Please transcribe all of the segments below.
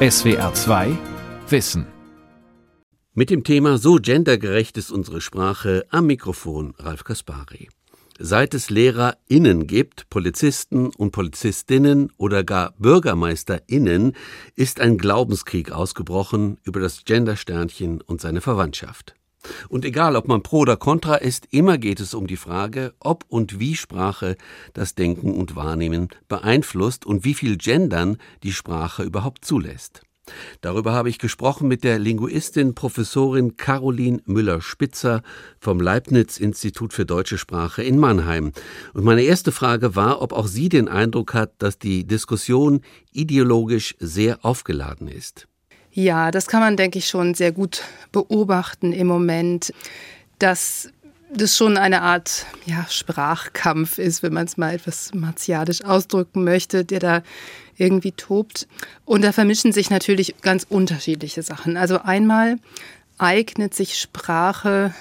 SWR 2 Wissen. Mit dem Thema So gendergerecht ist unsere Sprache am Mikrofon Ralf Kaspari. Seit es LehrerInnen gibt, Polizisten und Polizistinnen oder gar BürgermeisterInnen, ist ein Glaubenskrieg ausgebrochen über das Gendersternchen und seine Verwandtschaft. Und egal, ob man pro oder contra ist, immer geht es um die Frage, ob und wie Sprache das Denken und Wahrnehmen beeinflusst und wie viel Gendern die Sprache überhaupt zulässt. Darüber habe ich gesprochen mit der Linguistin Professorin Caroline Müller-Spitzer vom Leibniz-Institut für deutsche Sprache in Mannheim. Und meine erste Frage war, ob auch sie den Eindruck hat, dass die Diskussion ideologisch sehr aufgeladen ist. Ja, das kann man, denke ich, schon sehr gut beobachten im Moment, dass das schon eine Art ja, Sprachkampf ist, wenn man es mal etwas martialisch ausdrücken möchte, der da irgendwie tobt. Und da vermischen sich natürlich ganz unterschiedliche Sachen. Also einmal eignet sich Sprache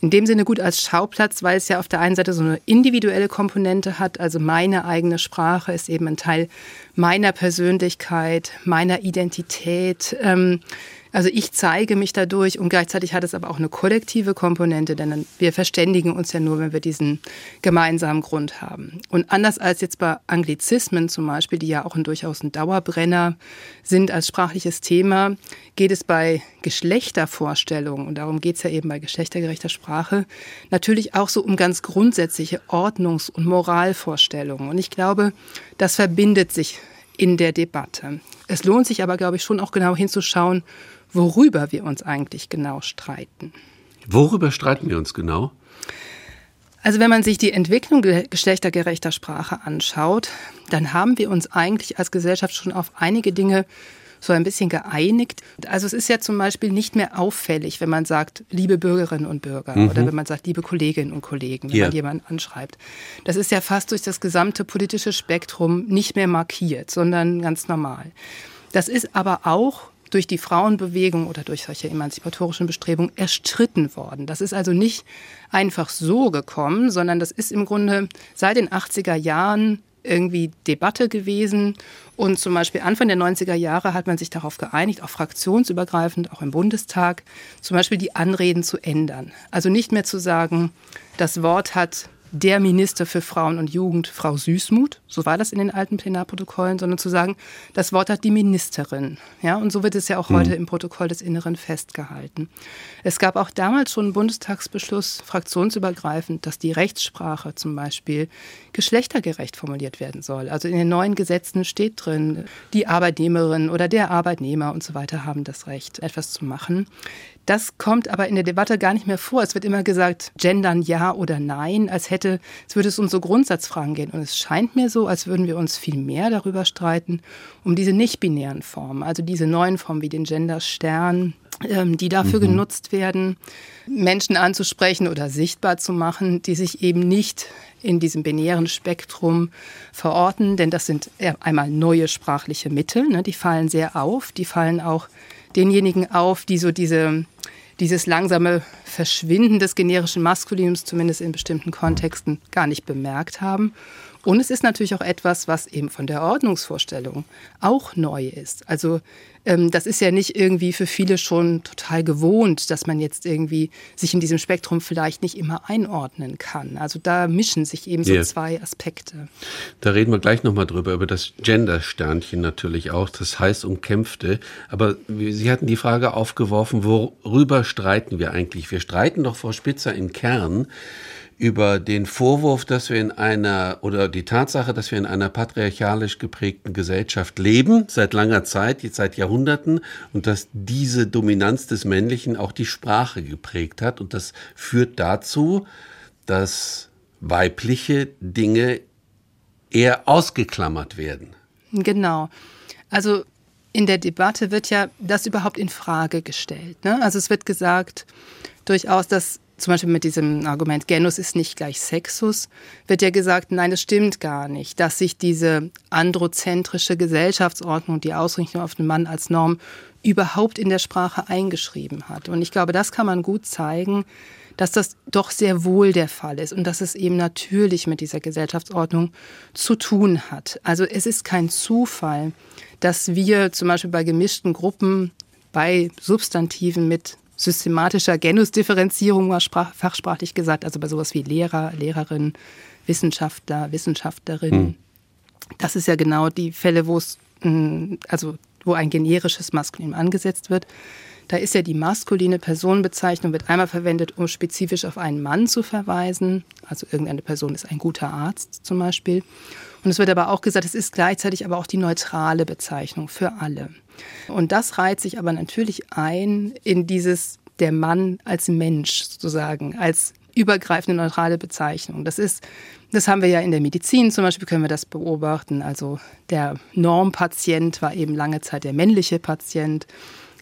in dem Sinne gut als Schauplatz, weil es ja auf der einen Seite so eine individuelle Komponente hat. Also meine eigene Sprache ist eben ein Teil meiner Persönlichkeit, meiner Identität. Ähm, also ich zeige mich dadurch und gleichzeitig hat es aber auch eine kollektive Komponente, denn wir verständigen uns ja nur, wenn wir diesen gemeinsamen Grund haben. Und anders als jetzt bei Anglizismen zum Beispiel, die ja auch ein durchaus ein Dauerbrenner sind als sprachliches Thema, geht es bei Geschlechtervorstellungen, und darum geht es ja eben bei geschlechtergerechter Sprache, natürlich auch so um ganz grundsätzliche Ordnungs- und Moralvorstellungen. Und ich glaube, das verbindet sich in der Debatte. Es lohnt sich aber, glaube ich, schon auch genau hinzuschauen, worüber wir uns eigentlich genau streiten. Worüber streiten wir uns genau? Also wenn man sich die Entwicklung geschlechtergerechter Sprache anschaut, dann haben wir uns eigentlich als Gesellschaft schon auf einige Dinge so ein bisschen geeinigt. Also es ist ja zum Beispiel nicht mehr auffällig, wenn man sagt, liebe Bürgerinnen und Bürger mhm. oder wenn man sagt, liebe Kolleginnen und Kollegen, wenn ja. man jemanden anschreibt. Das ist ja fast durch das gesamte politische Spektrum nicht mehr markiert, sondern ganz normal. Das ist aber auch durch die Frauenbewegung oder durch solche emanzipatorischen Bestrebungen erstritten worden. Das ist also nicht einfach so gekommen, sondern das ist im Grunde seit den 80er Jahren irgendwie Debatte gewesen. Und zum Beispiel Anfang der 90er Jahre hat man sich darauf geeinigt, auch fraktionsübergreifend, auch im Bundestag, zum Beispiel die Anreden zu ändern. Also nicht mehr zu sagen, das Wort hat der Minister für Frauen und Jugend, Frau Süßmuth, so war das in den alten Plenarprotokollen, sondern zu sagen, das Wort hat die Ministerin. Ja, und so wird es ja auch heute mhm. im Protokoll des Inneren festgehalten. Es gab auch damals schon einen Bundestagsbeschluss, fraktionsübergreifend, dass die Rechtssprache zum Beispiel geschlechtergerecht formuliert werden soll. Also in den neuen Gesetzen steht drin, die Arbeitnehmerin oder der Arbeitnehmer und so weiter haben das Recht, etwas zu machen. Das kommt aber in der Debatte gar nicht mehr vor. Es wird immer gesagt, gendern ja oder nein, als hätte, es würde es um so Grundsatzfragen gehen. Und es scheint mir so, als würden wir uns viel mehr darüber streiten, um diese nicht-binären Formen, also diese neuen Formen wie den Genderstern, ähm, die dafür mhm. genutzt werden, Menschen anzusprechen oder sichtbar zu machen, die sich eben nicht in diesem binären Spektrum verorten, denn das sind einmal neue sprachliche Mittel, ne, die fallen sehr auf, die fallen auch denjenigen auf, die so diese dieses langsame Verschwinden des generischen Maskulinums, zumindest in bestimmten Kontexten, gar nicht bemerkt haben. Und es ist natürlich auch etwas, was eben von der Ordnungsvorstellung auch neu ist. Also das ist ja nicht irgendwie für viele schon total gewohnt, dass man jetzt irgendwie sich in diesem Spektrum vielleicht nicht immer einordnen kann. Also da mischen sich eben so yeah. zwei Aspekte. Da reden wir gleich nochmal drüber, über das Gender-Sternchen natürlich auch, das heiß umkämpfte. Aber Sie hatten die Frage aufgeworfen, worüber streiten wir eigentlich? Wir streiten doch Frau Spitzer im Kern über den Vorwurf, dass wir in einer oder die Tatsache, dass wir in einer patriarchalisch geprägten Gesellschaft leben, seit langer Zeit, seit Jahrhunderten, und dass diese Dominanz des Männlichen auch die Sprache geprägt hat. Und das führt dazu, dass weibliche Dinge eher ausgeklammert werden. Genau. Also in der Debatte wird ja das überhaupt in Frage gestellt. Ne? Also es wird gesagt durchaus, dass zum Beispiel mit diesem Argument, Genus ist nicht gleich Sexus, wird ja gesagt, nein, das stimmt gar nicht, dass sich diese androzentrische Gesellschaftsordnung, die Ausrichtung auf den Mann als Norm, überhaupt in der Sprache eingeschrieben hat. Und ich glaube, das kann man gut zeigen, dass das doch sehr wohl der Fall ist und dass es eben natürlich mit dieser Gesellschaftsordnung zu tun hat. Also es ist kein Zufall, dass wir zum Beispiel bei gemischten Gruppen bei Substantiven mit systematischer Genusdifferenzierung, fachsprachlich gesagt, also bei sowas wie Lehrer, Lehrerin, Wissenschaftler, Wissenschaftlerin. Hm. Das ist ja genau die Fälle, wo es, hm, also wo ein generisches Maskulinum angesetzt wird. Da ist ja die maskuline Personenbezeichnung wird einmal verwendet, um spezifisch auf einen Mann zu verweisen. Also irgendeine Person ist ein guter Arzt zum Beispiel. Und es wird aber auch gesagt, es ist gleichzeitig aber auch die neutrale Bezeichnung für alle. Und das reiht sich aber natürlich ein in dieses der Mann als Mensch sozusagen, als übergreifende neutrale Bezeichnung. Das ist, das haben wir ja in der Medizin zum Beispiel, können wir das beobachten. Also der Normpatient war eben lange Zeit der männliche Patient.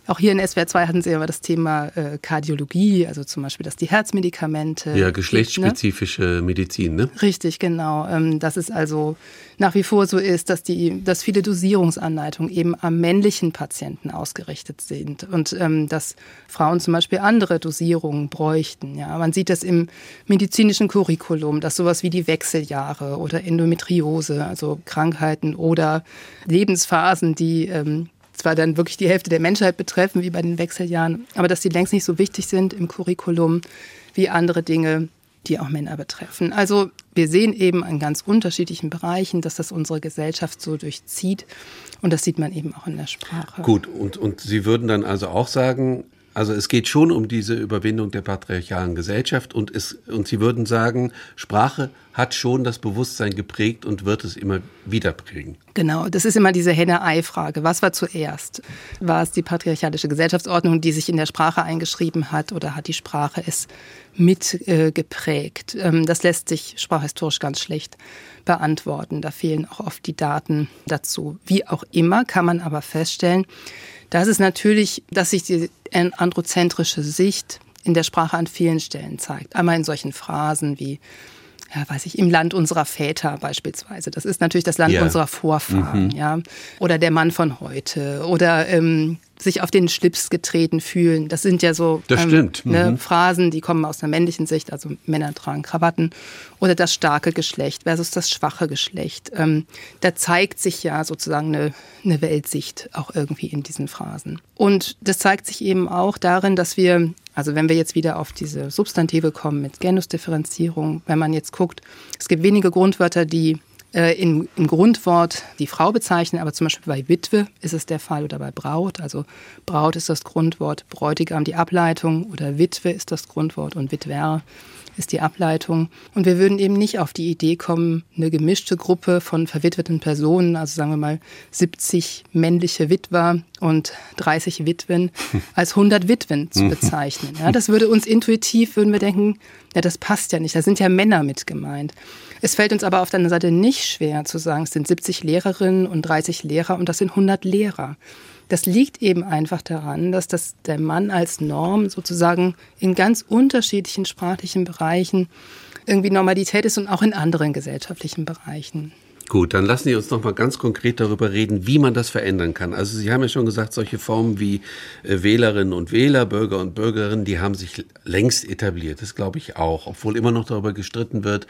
Auch hier in SWR 2 hatten Sie aber das Thema äh, Kardiologie, also zum Beispiel, dass die Herzmedikamente. Ja, geschlechtsspezifische ne? Medizin, ne? Richtig, genau. Ähm, dass es also nach wie vor so ist, dass, die, dass viele Dosierungsanleitungen eben am männlichen Patienten ausgerichtet sind und ähm, dass Frauen zum Beispiel andere Dosierungen bräuchten. Ja, man sieht das im medizinischen Curriculum, dass sowas wie die Wechseljahre oder Endometriose, also Krankheiten oder Lebensphasen, die ähm, zwar dann wirklich die Hälfte der Menschheit betreffen, wie bei den Wechseljahren, aber dass die längst nicht so wichtig sind im Curriculum wie andere Dinge, die auch Männer betreffen. Also wir sehen eben an ganz unterschiedlichen Bereichen, dass das unsere Gesellschaft so durchzieht. Und das sieht man eben auch in der Sprache. Gut, und, und Sie würden dann also auch sagen, also es geht schon um diese Überwindung der patriarchalen Gesellschaft und, es, und Sie würden sagen, Sprache hat schon das Bewusstsein geprägt und wird es immer wieder prägen. Genau, das ist immer diese Henne-Ei-Frage. Was war zuerst? War es die patriarchalische Gesellschaftsordnung, die sich in der Sprache eingeschrieben hat oder hat die Sprache es mitgeprägt? Äh, ähm, das lässt sich sprachhistorisch ganz schlecht beantworten. Da fehlen auch oft die Daten dazu. Wie auch immer kann man aber feststellen, das ist natürlich, dass sich die androzentrische Sicht in der Sprache an vielen Stellen zeigt. Einmal in solchen Phrasen wie ja, weiß ich, im Land unserer Väter beispielsweise. Das ist natürlich das Land yeah. unserer Vorfahren, mhm. ja. Oder der Mann von heute. Oder ähm, sich auf den Schlips getreten fühlen. Das sind ja so ähm, ne, mhm. Phrasen, die kommen aus der männlichen Sicht, also Männer tragen Krawatten. Oder das starke Geschlecht versus das schwache Geschlecht. Ähm, da zeigt sich ja sozusagen eine, eine Weltsicht auch irgendwie in diesen Phrasen. Und das zeigt sich eben auch darin, dass wir, also wenn wir jetzt wieder auf diese Substantive kommen mit Genusdifferenzierung, wenn man jetzt guckt, es gibt wenige Grundwörter, die äh, in, im Grundwort die Frau bezeichnen, aber zum Beispiel bei Witwe ist es der Fall oder bei Braut. Also Braut ist das Grundwort, Bräutigam die Ableitung oder Witwe ist das Grundwort und Witwer ist die Ableitung. Und wir würden eben nicht auf die Idee kommen, eine gemischte Gruppe von verwitweten Personen, also sagen wir mal 70 männliche Witwer und 30 Witwen, als 100 Witwen zu bezeichnen. Ja, das würde uns intuitiv, würden wir denken, ja, das passt ja nicht, da sind ja Männer mit gemeint. Es fällt uns aber auf der anderen Seite nicht schwer zu sagen, es sind 70 Lehrerinnen und 30 Lehrer und das sind 100 Lehrer. Das liegt eben einfach daran, dass das der Mann als Norm sozusagen in ganz unterschiedlichen sprachlichen Bereichen irgendwie Normalität ist und auch in anderen gesellschaftlichen Bereichen. Gut, dann lassen Sie uns noch mal ganz konkret darüber reden, wie man das verändern kann. Also Sie haben ja schon gesagt, solche Formen wie äh, Wählerinnen und Wähler, Bürger und Bürgerinnen, die haben sich längst etabliert. Das glaube ich auch, obwohl immer noch darüber gestritten wird,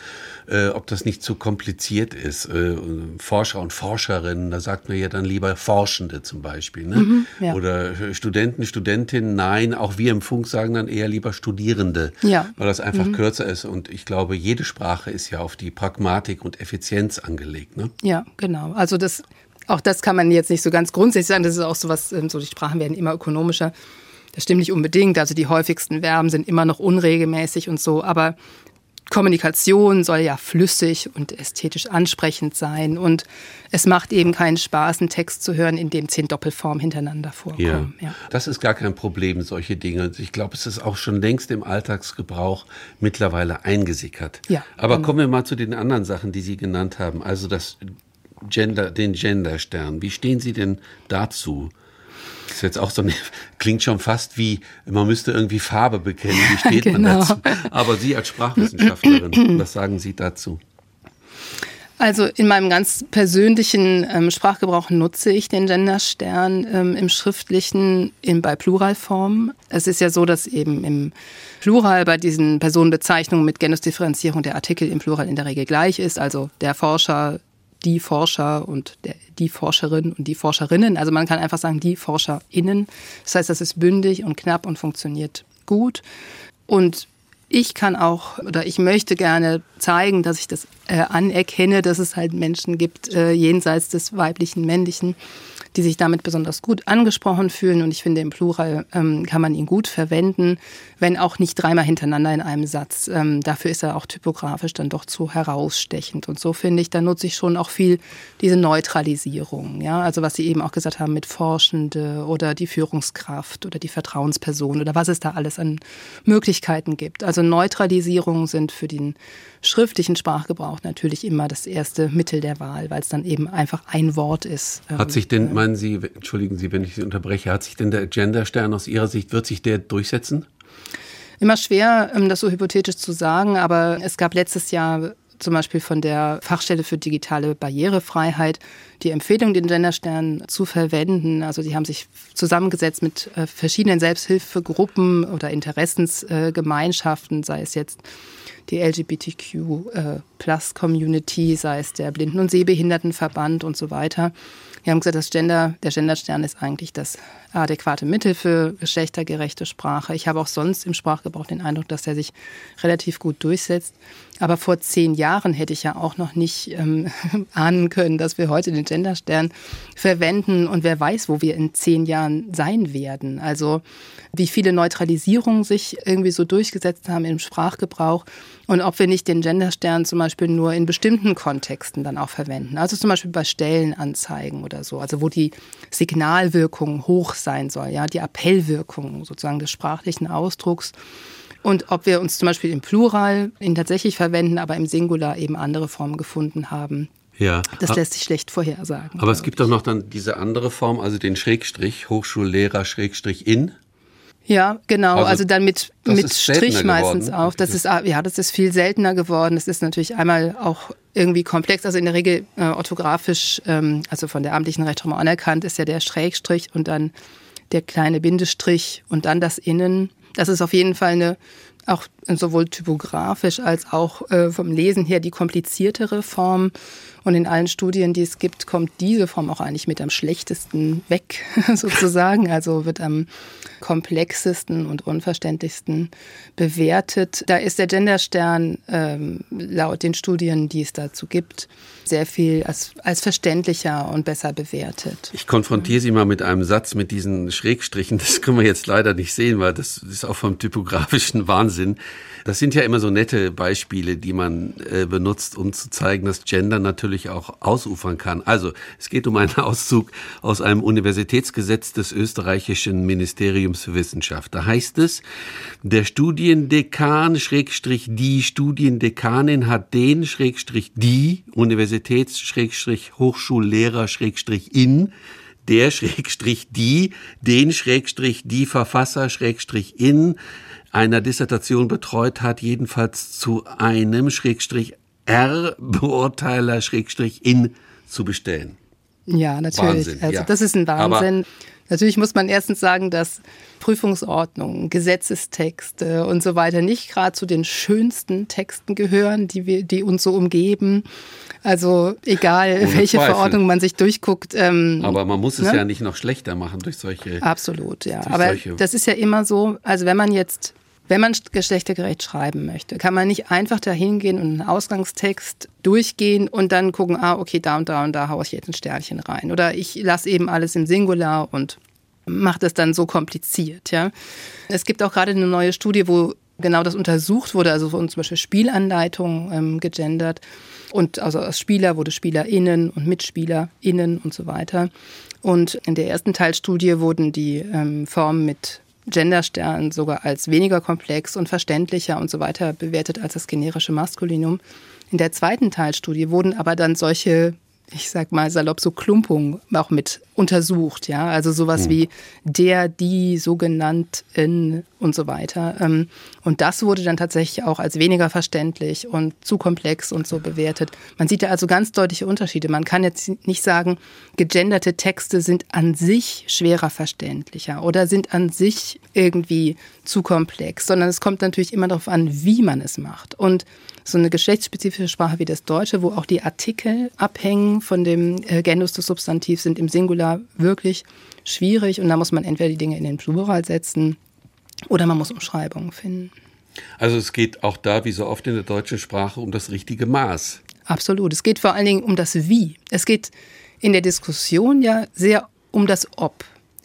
äh, ob das nicht zu kompliziert ist. Äh, Forscher und Forscherinnen, da sagt man ja dann lieber Forschende zum Beispiel, ne? Mhm, ja. oder Studenten, Studentinnen. Nein, auch wir im Funk sagen dann eher lieber Studierende, ja. weil das einfach mhm. kürzer ist. Und ich glaube, jede Sprache ist ja auf die Pragmatik und Effizienz angelegt. Weg. Ne? Ja, genau. Also das, auch das kann man jetzt nicht so ganz grundsätzlich sagen. Das ist auch so was, ähm, so die Sprachen werden immer ökonomischer. Das stimmt nicht unbedingt. Also die häufigsten Verben sind immer noch unregelmäßig und so. Aber Kommunikation soll ja flüssig und ästhetisch ansprechend sein. Und es macht eben keinen Spaß, einen Text zu hören, in dem zehn Doppelformen hintereinander vorkommen. Ja, ja. Das ist gar kein Problem, solche Dinge. Ich glaube, es ist auch schon längst im Alltagsgebrauch mittlerweile eingesickert. Ja, Aber genau. kommen wir mal zu den anderen Sachen, die Sie genannt haben. Also das Gender, den Genderstern. Wie stehen Sie denn dazu? Das ist jetzt auch so eine, klingt schon fast wie, man müsste irgendwie Farbe bekennen. Wie steht genau. man dazu? Aber Sie als Sprachwissenschaftlerin, was sagen Sie dazu? Also in meinem ganz persönlichen ähm, Sprachgebrauch nutze ich den Genderstern ähm, im schriftlichen in, bei Pluralform. Es ist ja so, dass eben im Plural bei diesen Personenbezeichnungen mit Genusdifferenzierung der Artikel im Plural in der Regel gleich ist. Also der Forscher, die Forscher und der, die Forscherin und die Forscherinnen. Also man kann einfach sagen die ForscherInnen. Das heißt, das ist bündig und knapp und funktioniert gut. Und ich kann auch oder ich möchte gerne zeigen, dass ich das äh, anerkenne, dass es halt Menschen gibt äh, jenseits des weiblichen, männlichen, die sich damit besonders gut angesprochen fühlen. Und ich finde, im Plural ähm, kann man ihn gut verwenden, wenn auch nicht dreimal hintereinander in einem Satz. Ähm, dafür ist er auch typografisch dann doch zu herausstechend. Und so finde ich, da nutze ich schon auch viel diese Neutralisierung. Ja, also was Sie eben auch gesagt haben mit Forschende oder die Führungskraft oder die Vertrauensperson oder was es da alles an Möglichkeiten gibt. Also Neutralisierungen sind für den schriftlichen Sprachgebrauch natürlich immer das erste Mittel der Wahl, weil es dann eben einfach ein Wort ist. Hat sich denn, ähm, meinen Sie, entschuldigen Sie, wenn ich Sie unterbreche, hat sich denn der Genderstern aus Ihrer Sicht, wird sich der durchsetzen? Immer schwer, ähm, das so hypothetisch zu sagen, aber es gab letztes Jahr zum Beispiel von der Fachstelle für digitale Barrierefreiheit die Empfehlung, den Genderstern zu verwenden. Also die haben sich zusammengesetzt mit äh, verschiedenen Selbsthilfegruppen oder Interessensgemeinschaften, sei es jetzt die LGBTQ-Plus-Community, äh, sei es der Blinden- und Sehbehindertenverband und so weiter. Wir haben gesagt, das Gender, der Genderstern ist eigentlich das adäquate Mittel für geschlechtergerechte Sprache. Ich habe auch sonst im Sprachgebrauch den Eindruck, dass er sich relativ gut durchsetzt. Aber vor zehn Jahren hätte ich ja auch noch nicht ähm, ahnen können, dass wir heute den Genderstern verwenden und wer weiß, wo wir in zehn Jahren sein werden. Also wie viele Neutralisierungen sich irgendwie so durchgesetzt haben im Sprachgebrauch und ob wir nicht den Genderstern zum Beispiel nur in bestimmten Kontexten dann auch verwenden. Also zum Beispiel bei Stellenanzeigen oder so, also wo die Signalwirkung hoch sein soll, ja, die Appellwirkung sozusagen des sprachlichen Ausdrucks. Und ob wir uns zum Beispiel im Plural ihn tatsächlich verwenden, aber im Singular eben andere Formen gefunden haben. Ja. Das lässt sich schlecht vorhersagen. Aber es gibt doch noch dann diese andere Form, also den Schrägstrich, Hochschullehrer Schrägstrich in. Ja, genau. Also, also dann mit, mit Strich meistens auch. Das ist, ja, das ist viel seltener geworden. Das ist natürlich einmal auch irgendwie komplex. Also in der Regel äh, orthografisch, ähm, also von der amtlichen Rechtsform anerkannt, ist ja der Schrägstrich und dann der kleine Bindestrich und dann das Innen. Das ist auf jeden Fall eine auch sowohl typografisch als auch äh, vom Lesen her die kompliziertere Form. Und in allen Studien, die es gibt, kommt diese Form auch eigentlich mit am schlechtesten weg, sozusagen. Also wird am komplexesten und unverständlichsten bewertet. Da ist der Genderstern ähm, laut den Studien, die es dazu gibt, sehr viel als, als verständlicher und besser bewertet. Ich konfrontiere Sie mal mit einem Satz mit diesen Schrägstrichen. Das können wir jetzt leider nicht sehen, weil das ist auch vom typografischen Wahnsinn. Das sind ja immer so nette Beispiele, die man äh, benutzt, um zu zeigen, dass Gender natürlich auch ausufern kann. Also es geht um einen Auszug aus einem Universitätsgesetz des österreichischen Ministeriums für Wissenschaft. Da heißt es, der Studiendekan Schrägstrich die Studiendekanin hat den Schrägstrich die Universitäts Schrägstrich Hochschullehrer Schrägstrich in der Schrägstrich die, den Schrägstrich die Verfasser Schrägstrich in einer Dissertation betreut hat, jedenfalls zu einem Schrägstrich R Beurteiler Schrägstrich in zu bestellen. Ja, natürlich. Wahnsinn, also ja. das ist ein Wahnsinn. Aber Natürlich muss man erstens sagen, dass Prüfungsordnungen, Gesetzestexte und so weiter nicht gerade zu den schönsten Texten gehören, die, wir, die uns so umgeben. Also egal, Ohne welche Zweifel. Verordnung man sich durchguckt. Ähm, Aber man muss es ne? ja nicht noch schlechter machen durch solche. Absolut, ja. Aber das ist ja immer so, also wenn man jetzt wenn man geschlechtergerecht schreiben möchte, kann man nicht einfach dahin gehen und einen Ausgangstext durchgehen und dann gucken, ah, okay, da und da und da haue ich jetzt ein Sternchen rein. Oder ich lasse eben alles im Singular und mache das dann so kompliziert. Ja. Es gibt auch gerade eine neue Studie, wo genau das untersucht wurde, also von zum Beispiel Spielanleitungen ähm, gegendert. Und also aus Spieler wurde SpielerInnen und MitspielerInnen und so weiter. Und in der ersten Teilstudie wurden die ähm, Formen mit Genderstern sogar als weniger komplex und verständlicher und so weiter bewertet als das generische Maskulinum. In der zweiten Teilstudie wurden aber dann solche, ich sag mal salopp so Klumpungen auch mit untersucht, ja, also sowas mhm. wie der, die, sogenannten und so weiter. Ähm, und das wurde dann tatsächlich auch als weniger verständlich und zu komplex und so bewertet. Man sieht da also ganz deutliche Unterschiede. Man kann jetzt nicht sagen, gegenderte Texte sind an sich schwerer verständlicher oder sind an sich irgendwie zu komplex, sondern es kommt natürlich immer darauf an, wie man es macht. Und so eine geschlechtsspezifische Sprache wie das Deutsche, wo auch die Artikel abhängen von dem äh, Genus des Substantivs, sind im Singular wirklich schwierig und da muss man entweder die Dinge in den Plural setzen oder man muss Umschreibungen finden. Also es geht auch da, wie so oft in der deutschen Sprache, um das richtige Maß. Absolut. Es geht vor allen Dingen um das Wie. Es geht in der Diskussion ja sehr um das Ob.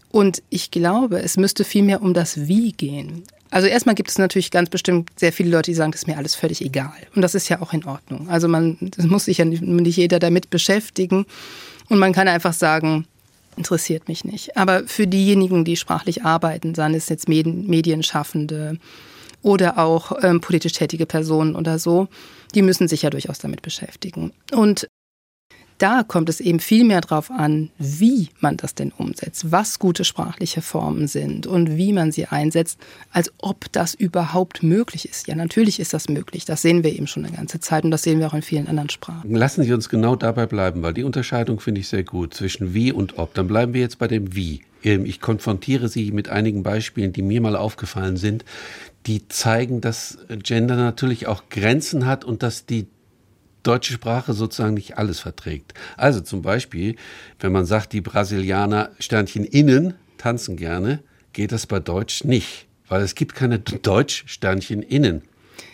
Und ich glaube, es müsste vielmehr um das Wie gehen. Also erstmal gibt es natürlich ganz bestimmt sehr viele Leute, die sagen, das ist mir alles völlig egal. Und das ist ja auch in Ordnung. Also man, das muss sich ja nicht, nicht jeder damit beschäftigen. Und man kann einfach sagen, interessiert mich nicht. Aber für diejenigen, die sprachlich arbeiten, seien es jetzt Medienschaffende oder auch ähm, politisch tätige Personen oder so, die müssen sich ja durchaus damit beschäftigen. Und da kommt es eben viel mehr darauf an, wie man das denn umsetzt, was gute sprachliche Formen sind und wie man sie einsetzt, als ob das überhaupt möglich ist. Ja, natürlich ist das möglich. Das sehen wir eben schon eine ganze Zeit und das sehen wir auch in vielen anderen Sprachen. Lassen Sie uns genau dabei bleiben, weil die Unterscheidung finde ich sehr gut zwischen wie und ob. Dann bleiben wir jetzt bei dem wie. Ähm, ich konfrontiere Sie mit einigen Beispielen, die mir mal aufgefallen sind, die zeigen, dass Gender natürlich auch Grenzen hat und dass die deutsche Sprache sozusagen nicht alles verträgt. Also zum Beispiel, wenn man sagt, die Brasilianer Sternchen innen tanzen gerne, geht das bei Deutsch nicht, weil es gibt keine Deutsch Sternchen innen.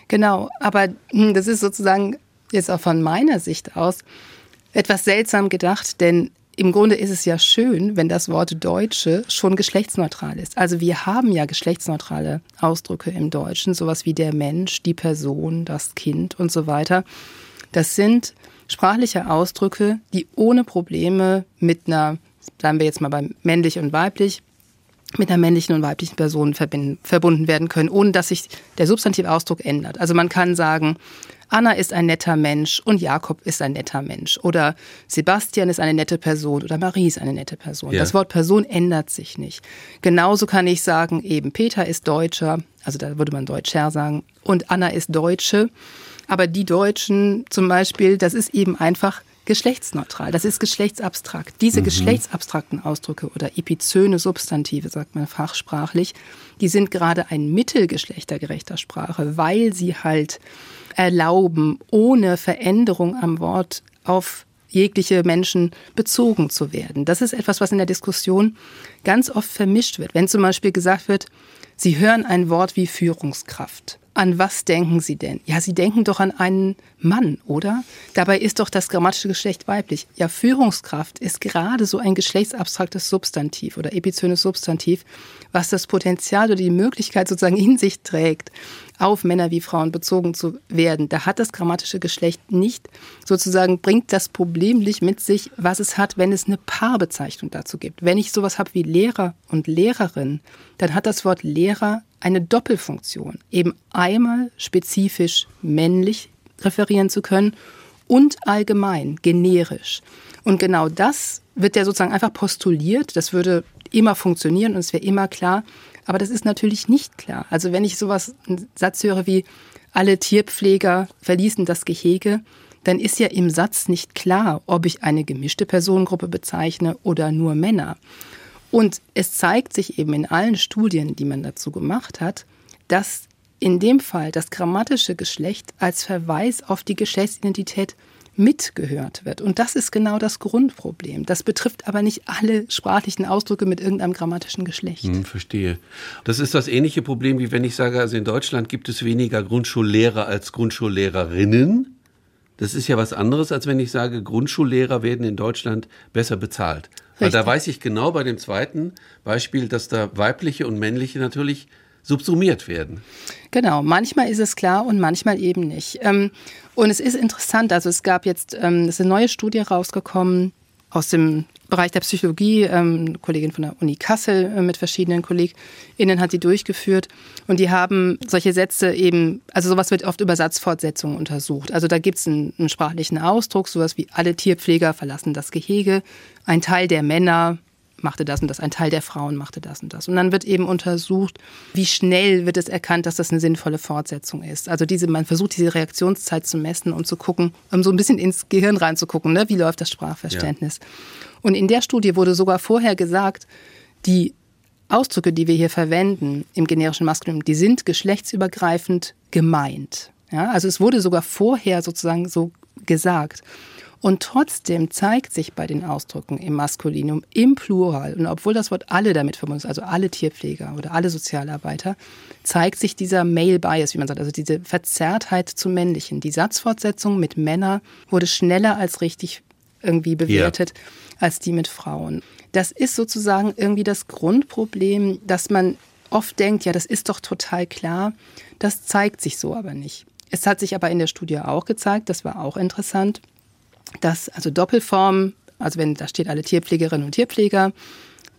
Genau, aber hm, das ist sozusagen jetzt auch von meiner Sicht aus etwas seltsam gedacht, denn im Grunde ist es ja schön, wenn das Wort Deutsche schon geschlechtsneutral ist. Also wir haben ja geschlechtsneutrale Ausdrücke im Deutschen, sowas wie der Mensch, die Person, das Kind und so weiter. Das sind sprachliche Ausdrücke, die ohne Probleme mit einer, sagen wir jetzt mal bei männlich und weiblich, mit einer männlichen und weiblichen Person verbunden werden können, ohne dass sich der Substantivausdruck ändert. Also man kann sagen, Anna ist ein netter Mensch und Jakob ist ein netter Mensch oder Sebastian ist eine nette Person oder Marie ist eine nette Person. Ja. Das Wort Person ändert sich nicht. Genauso kann ich sagen, eben Peter ist Deutscher, also da würde man Deutscher sagen, und Anna ist Deutsche. Aber die Deutschen zum Beispiel, das ist eben einfach geschlechtsneutral. Das ist geschlechtsabstrakt. Diese mhm. geschlechtsabstrakten Ausdrücke oder epizöne Substantive, sagt man fachsprachlich, die sind gerade ein Mittel geschlechtergerechter Sprache, weil sie halt erlauben, ohne Veränderung am Wort auf jegliche Menschen bezogen zu werden. Das ist etwas, was in der Diskussion ganz oft vermischt wird. Wenn zum Beispiel gesagt wird, Sie hören ein Wort wie Führungskraft. An was denken Sie denn? Ja, Sie denken doch an einen Mann, oder? Dabei ist doch das grammatische Geschlecht weiblich. Ja, Führungskraft ist gerade so ein geschlechtsabstraktes Substantiv oder epizönes Substantiv, was das Potenzial oder die Möglichkeit sozusagen in sich trägt, auf Männer wie Frauen bezogen zu werden. Da hat das grammatische Geschlecht nicht sozusagen, bringt das Problem nicht mit sich, was es hat, wenn es eine Paarbezeichnung dazu gibt. Wenn ich sowas habe wie Lehrer und Lehrerin, dann hat das Wort Lehrer eine Doppelfunktion. Eben einmal spezifisch männlich referieren zu können und allgemein, generisch. Und genau das wird ja sozusagen einfach postuliert. Das würde immer funktionieren und es wäre immer klar. Aber das ist natürlich nicht klar. Also wenn ich sowas, einen Satz höre wie alle Tierpfleger verließen das Gehege, dann ist ja im Satz nicht klar, ob ich eine gemischte Personengruppe bezeichne oder nur Männer. Und es zeigt sich eben in allen Studien, die man dazu gemacht hat, dass in dem Fall das grammatische Geschlecht als Verweis auf die Geschlechtsidentität mitgehört wird. Und das ist genau das Grundproblem. Das betrifft aber nicht alle sprachlichen Ausdrücke mit irgendeinem grammatischen Geschlecht. Hm, verstehe. Das ist das ähnliche Problem, wie wenn ich sage, also in Deutschland gibt es weniger Grundschullehrer als Grundschullehrerinnen. Das ist ja was anderes, als wenn ich sage, Grundschullehrer werden in Deutschland besser bezahlt. Richtig. Weil da weiß ich genau bei dem zweiten Beispiel, dass da weibliche und männliche natürlich subsumiert werden. Genau, manchmal ist es klar und manchmal eben nicht. Ähm, und es ist interessant, also es gab jetzt, ähm, es ist eine neue Studie rausgekommen aus dem Bereich der Psychologie, ähm, eine Kollegin von der Uni Kassel äh, mit verschiedenen KollegInnen hat die durchgeführt und die haben solche Sätze eben, also sowas wird oft über Satzfortsetzungen untersucht. Also da gibt es einen, einen sprachlichen Ausdruck, sowas wie alle Tierpfleger verlassen das Gehege, ein Teil der Männer machte das und das, ein Teil der Frauen machte das und das. Und dann wird eben untersucht, wie schnell wird es erkannt, dass das eine sinnvolle Fortsetzung ist. Also diese, man versucht diese Reaktionszeit zu messen, um zu gucken, um so ein bisschen ins Gehirn reinzugucken, ne? wie läuft das Sprachverständnis. Ja. Und in der Studie wurde sogar vorher gesagt, die Ausdrücke, die wir hier verwenden im generischen Maskulinum, die sind geschlechtsübergreifend gemeint. Ja, also es wurde sogar vorher sozusagen so gesagt. Und trotzdem zeigt sich bei den Ausdrücken im Maskulinum, im Plural, und obwohl das Wort alle damit verbunden ist, also alle Tierpfleger oder alle Sozialarbeiter, zeigt sich dieser Male Bias, wie man sagt, also diese Verzerrtheit zum Männlichen. Die Satzfortsetzung mit Männer wurde schneller als richtig irgendwie bewertet ja. als die mit Frauen. Das ist sozusagen irgendwie das Grundproblem, dass man oft denkt, ja, das ist doch total klar. Das zeigt sich so aber nicht. Es hat sich aber in der Studie auch gezeigt, das war auch interessant, dass also Doppelform, also wenn da steht alle Tierpflegerinnen und Tierpfleger,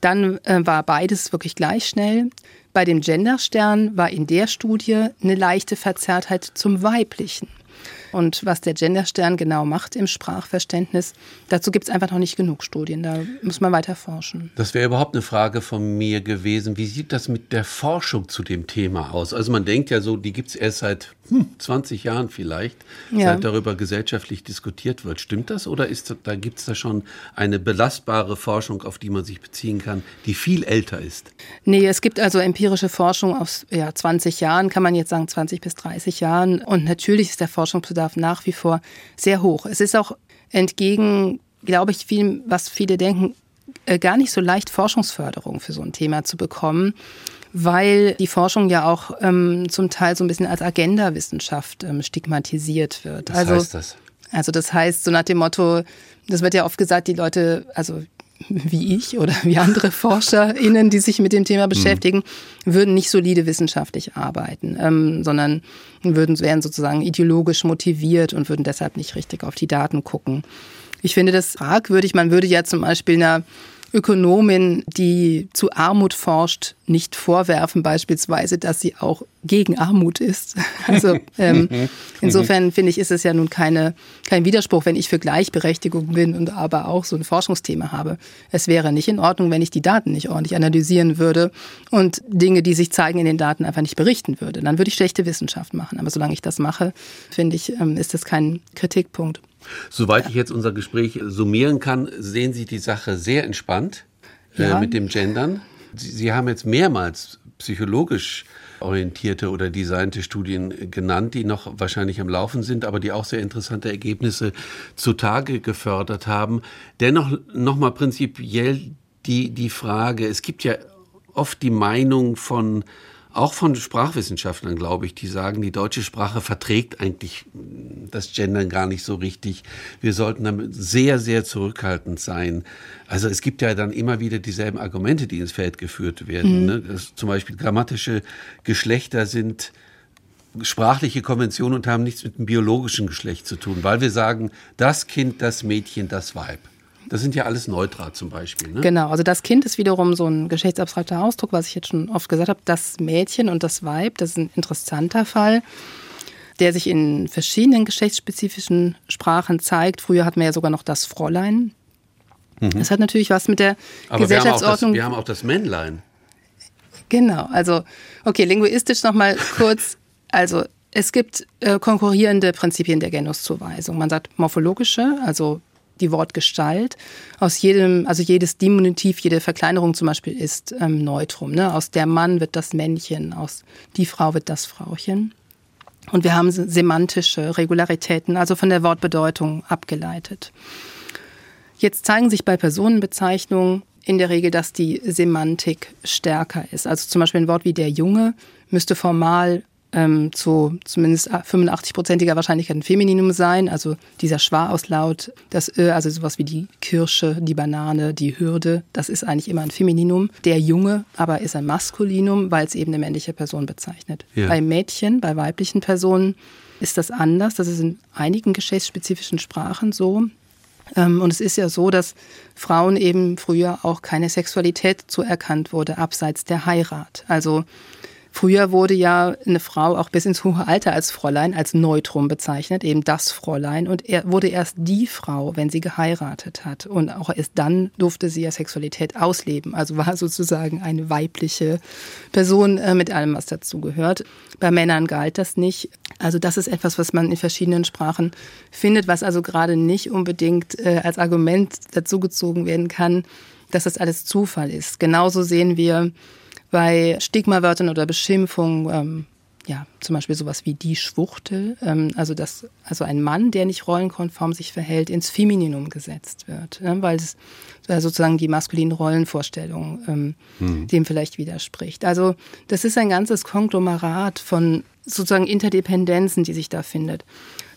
dann äh, war beides wirklich gleich schnell. Bei dem Genderstern war in der Studie eine leichte Verzerrtheit zum Weiblichen. Und was der Genderstern genau macht im Sprachverständnis, dazu gibt es einfach noch nicht genug Studien. Da muss man weiter forschen. Das wäre überhaupt eine Frage von mir gewesen. Wie sieht das mit der Forschung zu dem Thema aus? Also man denkt ja so, die gibt es erst seit hm, 20 Jahren vielleicht, ja. seit darüber gesellschaftlich diskutiert wird. Stimmt das oder ist, da gibt es da schon eine belastbare Forschung, auf die man sich beziehen kann, die viel älter ist? Nee, es gibt also empirische Forschung aus ja, 20 Jahren, kann man jetzt sagen 20 bis 30 Jahren. Und natürlich ist der Forschungsbedarf nach wie vor sehr hoch. Es ist auch entgegen, glaube ich, viel, was viele denken, äh, gar nicht so leicht Forschungsförderung für so ein Thema zu bekommen weil die Forschung ja auch ähm, zum Teil so ein bisschen als Agenda-Wissenschaft ähm, stigmatisiert wird. Was also, heißt das? Also das heißt, so nach dem Motto, das wird ja oft gesagt, die Leute, also wie ich oder wie andere ForscherInnen, die sich mit dem Thema mhm. beschäftigen, mhm. würden nicht solide wissenschaftlich arbeiten, ähm, sondern würden, wären sozusagen ideologisch motiviert und würden deshalb nicht richtig auf die Daten gucken. Ich finde das fragwürdig. Man würde ja zum Beispiel einer Ökonomin, die zu Armut forscht, nicht vorwerfen, beispielsweise, dass sie auch gegen Armut ist. Also ähm, insofern finde ich, ist es ja nun keine, kein Widerspruch, wenn ich für Gleichberechtigung bin und aber auch so ein Forschungsthema habe. Es wäre nicht in Ordnung, wenn ich die Daten nicht ordentlich analysieren würde und Dinge, die sich zeigen in den Daten, einfach nicht berichten würde. Dann würde ich schlechte Wissenschaft machen. Aber solange ich das mache, finde ich, ähm, ist das kein Kritikpunkt. Soweit ich jetzt unser Gespräch summieren kann, sehen Sie die Sache sehr entspannt äh, ja. mit dem Gendern. Sie, Sie haben jetzt mehrmals psychologisch orientierte oder designte Studien genannt, die noch wahrscheinlich am Laufen sind, aber die auch sehr interessante Ergebnisse zutage gefördert haben. Dennoch nochmal prinzipiell die, die Frage, es gibt ja oft die Meinung von auch von Sprachwissenschaftlern, glaube ich, die sagen, die deutsche Sprache verträgt eigentlich das Gendern gar nicht so richtig. Wir sollten damit sehr, sehr zurückhaltend sein. Also es gibt ja dann immer wieder dieselben Argumente, die ins Feld geführt werden. Mhm. Ne? Das, zum Beispiel grammatische Geschlechter sind sprachliche Konventionen und haben nichts mit dem biologischen Geschlecht zu tun, weil wir sagen, das Kind, das Mädchen, das Weib. Das sind ja alles Neutra zum Beispiel. Ne? Genau, also das Kind ist wiederum so ein geschlechtsabstrakter Ausdruck, was ich jetzt schon oft gesagt habe. Das Mädchen und das Weib, das ist ein interessanter Fall, der sich in verschiedenen geschlechtsspezifischen Sprachen zeigt. Früher hatten wir ja sogar noch das Fräulein. Mhm. Das hat natürlich was mit der Aber Gesellschaftsordnung. Wir haben, auch das, wir haben auch das Männlein. Genau, also okay, linguistisch nochmal kurz. Also es gibt äh, konkurrierende Prinzipien der Genuszuweisung. Man sagt morphologische, also die Wortgestalt. Aus jedem, also jedes Diminutiv, jede Verkleinerung zum Beispiel ist ähm, Neutrum. Ne? Aus der Mann wird das Männchen, aus die Frau wird das Frauchen. Und wir haben semantische Regularitäten, also von der Wortbedeutung abgeleitet. Jetzt zeigen sich bei Personenbezeichnungen in der Regel, dass die Semantik stärker ist. Also zum Beispiel ein Wort wie der Junge müsste formal ähm, zu zumindest 85-prozentiger Wahrscheinlichkeit ein Femininum sein. Also dieser Schwarauslaut, das Ö, also sowas wie die Kirsche, die Banane, die Hürde, das ist eigentlich immer ein Femininum. Der Junge aber ist ein Maskulinum, weil es eben eine männliche Person bezeichnet. Ja. Bei Mädchen, bei weiblichen Personen ist das anders. Das ist in einigen geschlechtsspezifischen Sprachen so. Ähm, und es ist ja so, dass Frauen eben früher auch keine Sexualität zuerkannt wurde, abseits der Heirat. Also Früher wurde ja eine Frau auch bis ins hohe Alter als Fräulein, als Neutrum bezeichnet, eben das Fräulein. Und er wurde erst die Frau, wenn sie geheiratet hat. Und auch erst dann durfte sie ja Sexualität ausleben. Also war sozusagen eine weibliche Person äh, mit allem, was dazugehört. Bei Männern galt das nicht. Also das ist etwas, was man in verschiedenen Sprachen findet, was also gerade nicht unbedingt äh, als Argument dazugezogen werden kann, dass das alles Zufall ist. Genauso sehen wir bei Stigmawörtern oder Beschimpfungen, ähm, ja, zum Beispiel sowas wie die Schwuchtel, ähm, also dass also ein Mann, der nicht rollenkonform sich verhält, ins Femininum gesetzt wird, äh, weil es äh, sozusagen die maskulinen Rollenvorstellungen ähm, mhm. dem vielleicht widerspricht. Also das ist ein ganzes Konglomerat von sozusagen Interdependenzen, die sich da findet.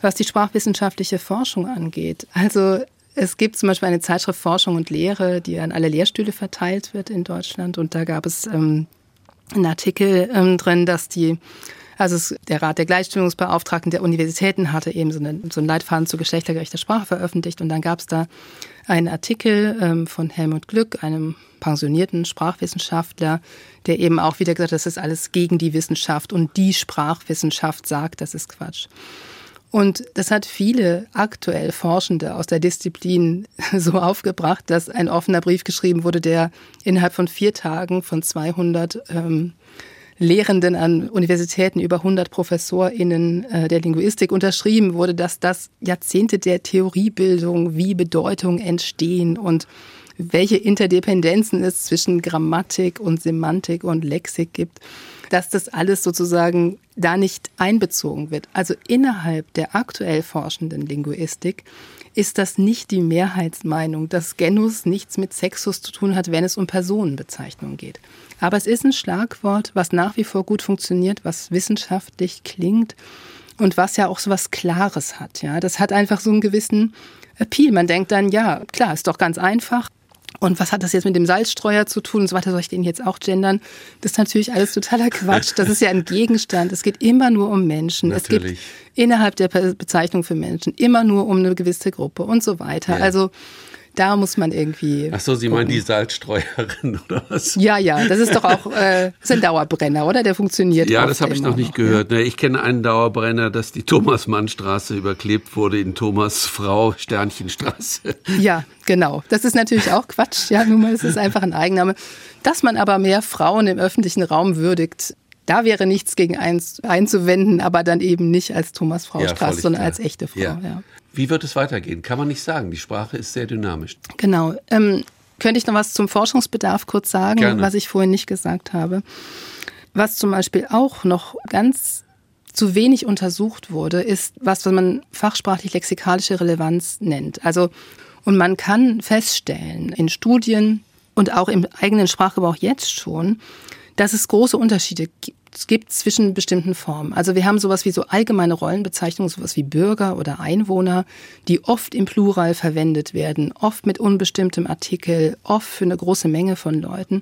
Was die sprachwissenschaftliche Forschung angeht, also es gibt zum Beispiel eine Zeitschrift Forschung und Lehre, die an alle Lehrstühle verteilt wird in Deutschland. Und da gab es ähm, einen Artikel ähm, drin, dass die, also es, der Rat der Gleichstellungsbeauftragten der Universitäten hatte eben so, eine, so einen Leitfaden zu geschlechtergerechter Sprache veröffentlicht. Und dann gab es da einen Artikel ähm, von Helmut Glück, einem pensionierten Sprachwissenschaftler, der eben auch wieder gesagt hat, das ist alles gegen die Wissenschaft und die Sprachwissenschaft sagt, das ist Quatsch. Und das hat viele aktuell Forschende aus der Disziplin so aufgebracht, dass ein offener Brief geschrieben wurde, der innerhalb von vier Tagen von 200 ähm, Lehrenden an Universitäten über 100 ProfessorInnen äh, der Linguistik unterschrieben wurde, dass das Jahrzehnte der Theoriebildung, wie Bedeutung entstehen und welche Interdependenzen es zwischen Grammatik und Semantik und Lexik gibt dass das alles sozusagen da nicht einbezogen wird. Also innerhalb der aktuell forschenden Linguistik ist das nicht die Mehrheitsmeinung, dass Genus nichts mit Sexus zu tun hat, wenn es um Personenbezeichnungen geht. Aber es ist ein Schlagwort, was nach wie vor gut funktioniert, was wissenschaftlich klingt und was ja auch so was Klares hat. Ja, das hat einfach so einen gewissen Appeal. Man denkt dann, ja, klar, ist doch ganz einfach. Und was hat das jetzt mit dem Salzstreuer zu tun und so weiter? Soll ich den jetzt auch gendern? Das ist natürlich alles totaler Quatsch. Das ist ja ein Gegenstand. Es geht immer nur um Menschen. Natürlich. Es geht innerhalb der Bezeichnung für Menschen immer nur um eine gewisse Gruppe und so weiter. Ja. Also da muss man irgendwie. Ach so, Sie gucken. meinen die Salzstreuerin oder was? Ja, ja, das ist doch auch äh, ist ein Dauerbrenner, oder? Der funktioniert. Ja, das habe ich noch nicht noch, gehört. Ja. Ne? Ich kenne einen Dauerbrenner, dass die Thomas-Mann-Straße überklebt wurde in Thomas Frau Sternchenstraße. Ja, genau. Das ist natürlich auch Quatsch. Ja, nun mal, es ist einfach ein Eigenname. Dass man aber mehr Frauen im öffentlichen Raum würdigt, da wäre nichts gegen eins einzuwenden, aber dann eben nicht als Thomas Frau ja, Straße, sondern klar. als echte Frau. Ja. Wie wird es weitergehen? Kann man nicht sagen. Die Sprache ist sehr dynamisch. Genau. Ähm, könnte ich noch was zum Forschungsbedarf kurz sagen, Gerne. was ich vorhin nicht gesagt habe? Was zum Beispiel auch noch ganz zu wenig untersucht wurde, ist was, was man fachsprachlich lexikalische Relevanz nennt. Also, und man kann feststellen in Studien und auch im eigenen Sprachgebrauch jetzt schon, dass es große Unterschiede gibt es gibt zwischen bestimmten Formen. Also wir haben sowas wie so allgemeine Rollenbezeichnungen, sowas wie Bürger oder Einwohner, die oft im Plural verwendet werden, oft mit unbestimmtem Artikel, oft für eine große Menge von Leuten.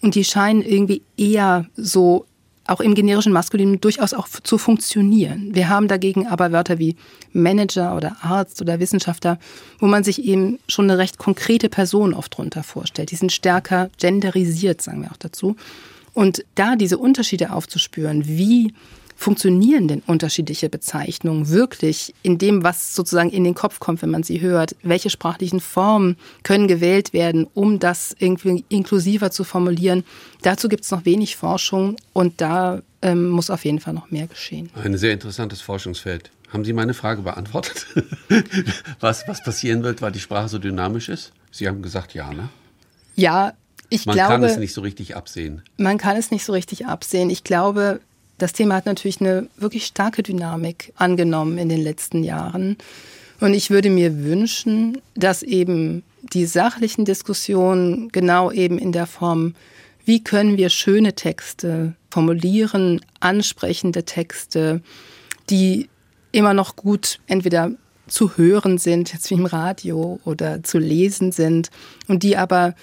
Und die scheinen irgendwie eher so auch im generischen Maskulin durchaus auch zu funktionieren. Wir haben dagegen aber Wörter wie Manager oder Arzt oder Wissenschaftler, wo man sich eben schon eine recht konkrete Person oft drunter vorstellt. Die sind stärker genderisiert, sagen wir auch dazu. Und da diese Unterschiede aufzuspüren, wie funktionieren denn unterschiedliche Bezeichnungen wirklich in dem, was sozusagen in den Kopf kommt, wenn man sie hört? Welche sprachlichen Formen können gewählt werden, um das irgendwie inklusiver zu formulieren? Dazu gibt es noch wenig Forschung und da ähm, muss auf jeden Fall noch mehr geschehen. Ein sehr interessantes Forschungsfeld. Haben Sie meine Frage beantwortet? was, was passieren wird, weil die Sprache so dynamisch ist? Sie haben gesagt ja, ne? Ja, ich man glaube, kann es nicht so richtig absehen. Man kann es nicht so richtig absehen. Ich glaube, das Thema hat natürlich eine wirklich starke Dynamik angenommen in den letzten Jahren. Und ich würde mir wünschen, dass eben die sachlichen Diskussionen genau eben in der Form, wie können wir schöne Texte formulieren, ansprechende Texte, die immer noch gut entweder zu hören sind, jetzt wie im Radio oder zu lesen sind und die aber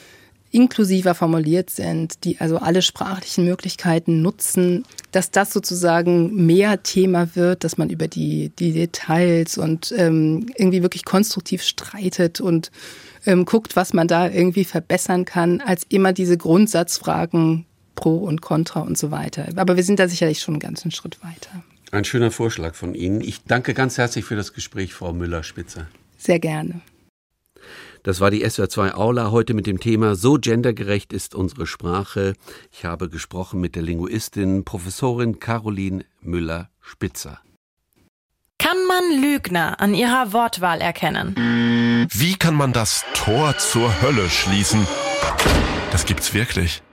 inklusiver formuliert sind, die also alle sprachlichen Möglichkeiten nutzen, dass das sozusagen mehr Thema wird, dass man über die, die Details und ähm, irgendwie wirklich konstruktiv streitet und ähm, guckt, was man da irgendwie verbessern kann, als immer diese Grundsatzfragen Pro und Contra und so weiter. Aber wir sind da sicherlich schon einen ganzen Schritt weiter. Ein schöner Vorschlag von Ihnen. Ich danke ganz herzlich für das Gespräch, Frau Müller-Spitzer. Sehr gerne. Das war die SWR2 Aula heute mit dem Thema So gendergerecht ist unsere Sprache. Ich habe gesprochen mit der Linguistin Professorin Caroline Müller-Spitzer. Kann man Lügner an ihrer Wortwahl erkennen? Wie kann man das Tor zur Hölle schließen? Das gibt's wirklich.